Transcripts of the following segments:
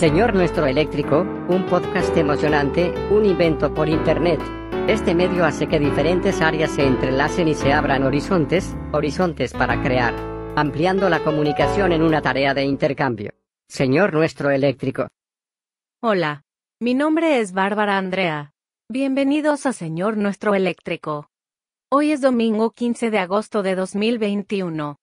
Señor Nuestro Eléctrico, un podcast emocionante, un invento por Internet. Este medio hace que diferentes áreas se entrelacen y se abran horizontes, horizontes para crear, ampliando la comunicación en una tarea de intercambio. Señor Nuestro Eléctrico. Hola, mi nombre es Bárbara Andrea. Bienvenidos a Señor Nuestro Eléctrico. Hoy es domingo 15 de agosto de 2021.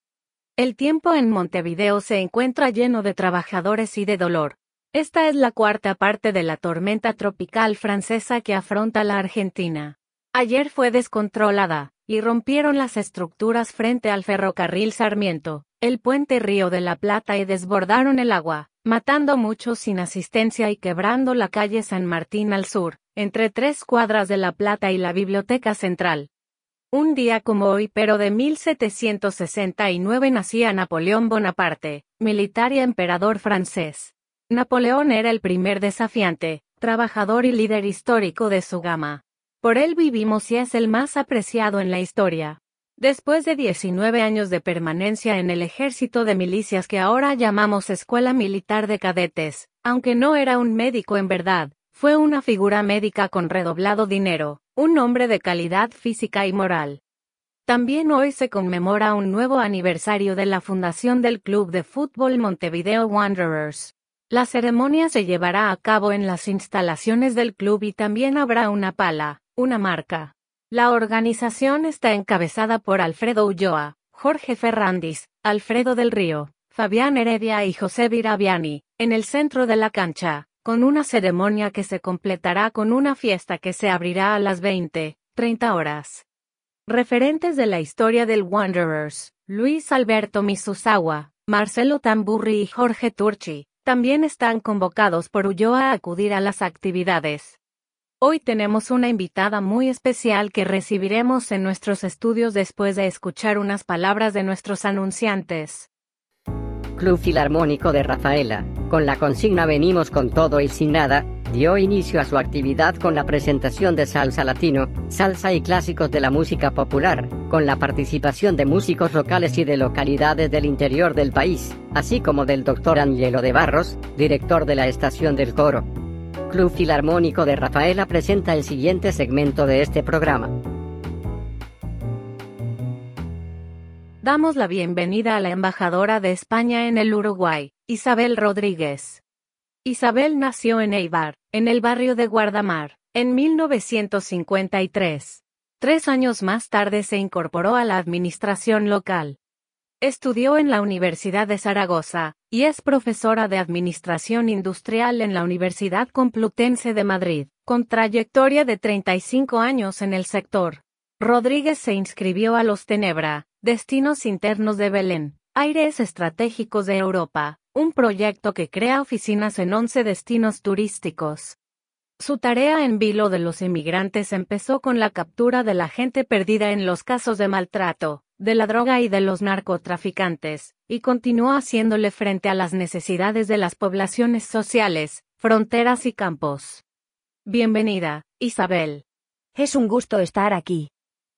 El tiempo en Montevideo se encuentra lleno de trabajadores y de dolor. Esta es la cuarta parte de la tormenta tropical francesa que afronta la Argentina. Ayer fue descontrolada, y rompieron las estructuras frente al ferrocarril Sarmiento, el puente Río de la Plata y desbordaron el agua, matando muchos sin asistencia y quebrando la calle San Martín al sur, entre tres cuadras de La Plata y la Biblioteca Central. Un día como hoy pero de 1769 nacía Napoleón Bonaparte, militar y emperador francés. Napoleón era el primer desafiante, trabajador y líder histórico de su gama. Por él vivimos y es el más apreciado en la historia. Después de 19 años de permanencia en el ejército de milicias que ahora llamamos Escuela Militar de Cadetes, aunque no era un médico en verdad, fue una figura médica con redoblado dinero, un hombre de calidad física y moral. También hoy se conmemora un nuevo aniversario de la fundación del Club de Fútbol Montevideo Wanderers. La ceremonia se llevará a cabo en las instalaciones del club y también habrá una pala, una marca. La organización está encabezada por Alfredo Ulloa, Jorge Ferrandis, Alfredo del Río, Fabián Heredia y José Viraviani, en el centro de la cancha, con una ceremonia que se completará con una fiesta que se abrirá a las 20, 30 horas. Referentes de la historia del Wanderers, Luis Alberto Misusawa, Marcelo Tamburri y Jorge Turchi, también están convocados por Ulloa a acudir a las actividades. Hoy tenemos una invitada muy especial que recibiremos en nuestros estudios después de escuchar unas palabras de nuestros anunciantes. Club Filarmónico de Rafaela, con la consigna Venimos con todo y sin nada, dio inicio a su actividad con la presentación de salsa latino, salsa y clásicos de la música popular, con la participación de músicos locales y de localidades del interior del país, así como del doctor Angelo de Barros, director de la estación del coro. Club Filarmónico de Rafaela presenta el siguiente segmento de este programa. Damos la bienvenida a la embajadora de España en el Uruguay, Isabel Rodríguez. Isabel nació en Eibar, en el barrio de Guardamar, en 1953. Tres años más tarde se incorporó a la administración local. Estudió en la Universidad de Zaragoza, y es profesora de Administración Industrial en la Universidad Complutense de Madrid, con trayectoria de 35 años en el sector. Rodríguez se inscribió a los Tenebra, Destinos Internos de Belén, Aires Estratégicos de Europa, un proyecto que crea oficinas en 11 destinos turísticos. Su tarea en vilo de los inmigrantes empezó con la captura de la gente perdida en los casos de maltrato, de la droga y de los narcotraficantes, y continuó haciéndole frente a las necesidades de las poblaciones sociales, fronteras y campos. Bienvenida, Isabel. Es un gusto estar aquí.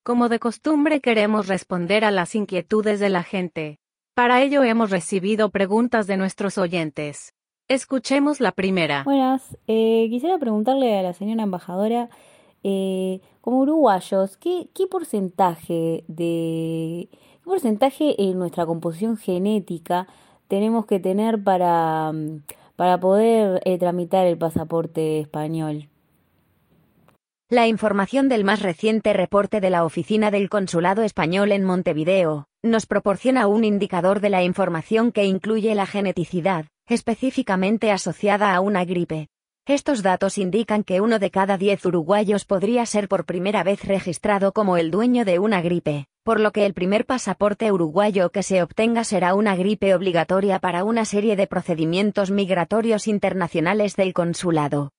Como de costumbre queremos responder a las inquietudes de la gente. Para ello hemos recibido preguntas de nuestros oyentes. Escuchemos la primera. Buenas, eh, quisiera preguntarle a la señora embajadora, eh, como uruguayos, ¿qué, porcentaje de porcentaje en nuestra composición genética tenemos que tener para, mm, para poder eh, tramitar el pasaporte español? La información del más reciente reporte de la Oficina del Consulado Español en Montevideo nos proporciona un indicador de la información que incluye la geneticidad, específicamente asociada a una gripe. Estos datos indican que uno de cada diez uruguayos podría ser por primera vez registrado como el dueño de una gripe, por lo que el primer pasaporte uruguayo que se obtenga será una gripe obligatoria para una serie de procedimientos migratorios internacionales del consulado.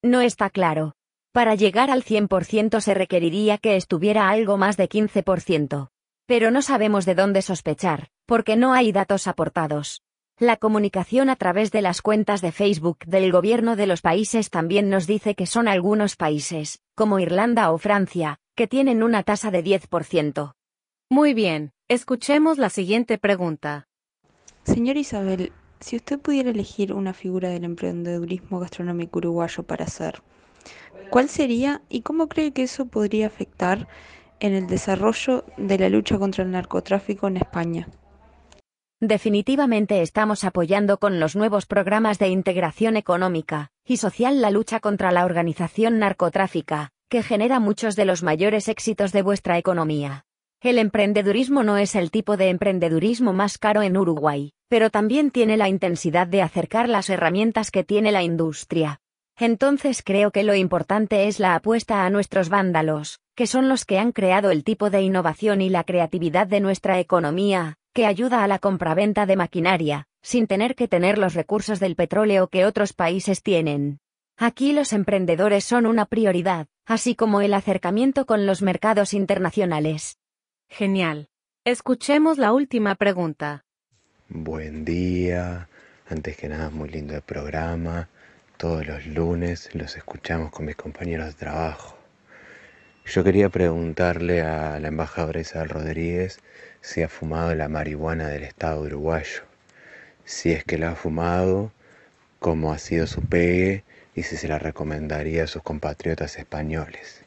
No está claro, para llegar al 100% se requeriría que estuviera algo más de 15%. Pero no sabemos de dónde sospechar, porque no hay datos aportados. La comunicación a través de las cuentas de Facebook del gobierno de los países también nos dice que son algunos países, como Irlanda o Francia, que tienen una tasa de 10%. Muy bien, escuchemos la siguiente pregunta. Señor Isabel, si usted pudiera elegir una figura del emprendedurismo gastronómico uruguayo para hacer, ¿cuál sería y cómo cree que eso podría afectar en el desarrollo de la lucha contra el narcotráfico en España? Definitivamente estamos apoyando con los nuevos programas de integración económica y social la lucha contra la organización narcotráfica, que genera muchos de los mayores éxitos de vuestra economía. El emprendedurismo no es el tipo de emprendedurismo más caro en Uruguay, pero también tiene la intensidad de acercar las herramientas que tiene la industria. Entonces creo que lo importante es la apuesta a nuestros vándalos, que son los que han creado el tipo de innovación y la creatividad de nuestra economía, que ayuda a la compraventa de maquinaria, sin tener que tener los recursos del petróleo que otros países tienen. Aquí los emprendedores son una prioridad, así como el acercamiento con los mercados internacionales. Genial. Escuchemos la última pregunta. Buen día. Antes que nada, muy lindo el programa. Todos los lunes los escuchamos con mis compañeros de trabajo. Yo quería preguntarle a la embajadora Isabel Rodríguez si ha fumado la marihuana del Estado uruguayo. Si es que la ha fumado, cómo ha sido su pegue y si se la recomendaría a sus compatriotas españoles.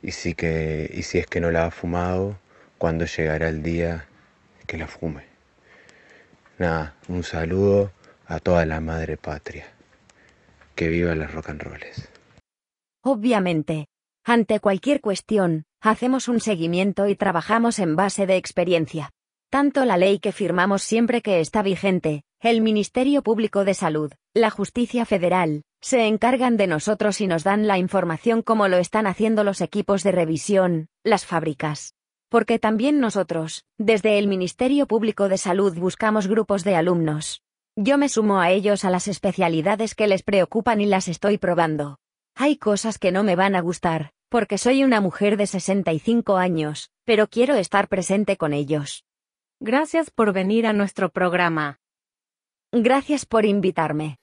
Y si, que, y si es que no la ha fumado, ¿cuándo llegará el día que la fume? Nada, un saludo a toda la madre patria. Que viva las rock and. Obviamente. Ante cualquier cuestión, hacemos un seguimiento y trabajamos en base de experiencia. Tanto la ley que firmamos siempre que está vigente, el Ministerio Público de Salud, la Justicia Federal, se encargan de nosotros y nos dan la información como lo están haciendo los equipos de revisión, las fábricas. Porque también nosotros, desde el Ministerio Público de Salud buscamos grupos de alumnos. Yo me sumo a ellos a las especialidades que les preocupan y las estoy probando. Hay cosas que no me van a gustar, porque soy una mujer de 65 años, pero quiero estar presente con ellos. Gracias por venir a nuestro programa. Gracias por invitarme.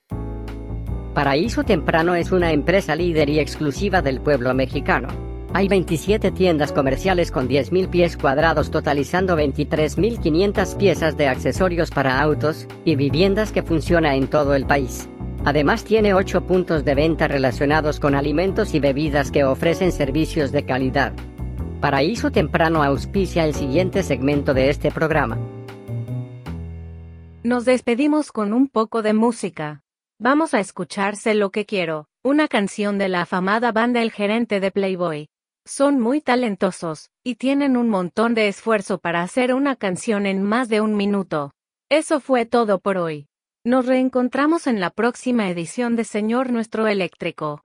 Paraíso Temprano es una empresa líder y exclusiva del pueblo mexicano. Hay 27 tiendas comerciales con 10.000 pies cuadrados totalizando 23.500 piezas de accesorios para autos y viviendas que funciona en todo el país. Además tiene 8 puntos de venta relacionados con alimentos y bebidas que ofrecen servicios de calidad. Paraíso Temprano auspicia el siguiente segmento de este programa. Nos despedimos con un poco de música. Vamos a escucharse lo que quiero, una canción de la afamada banda El Gerente de Playboy. Son muy talentosos, y tienen un montón de esfuerzo para hacer una canción en más de un minuto. Eso fue todo por hoy. Nos reencontramos en la próxima edición de Señor Nuestro Eléctrico.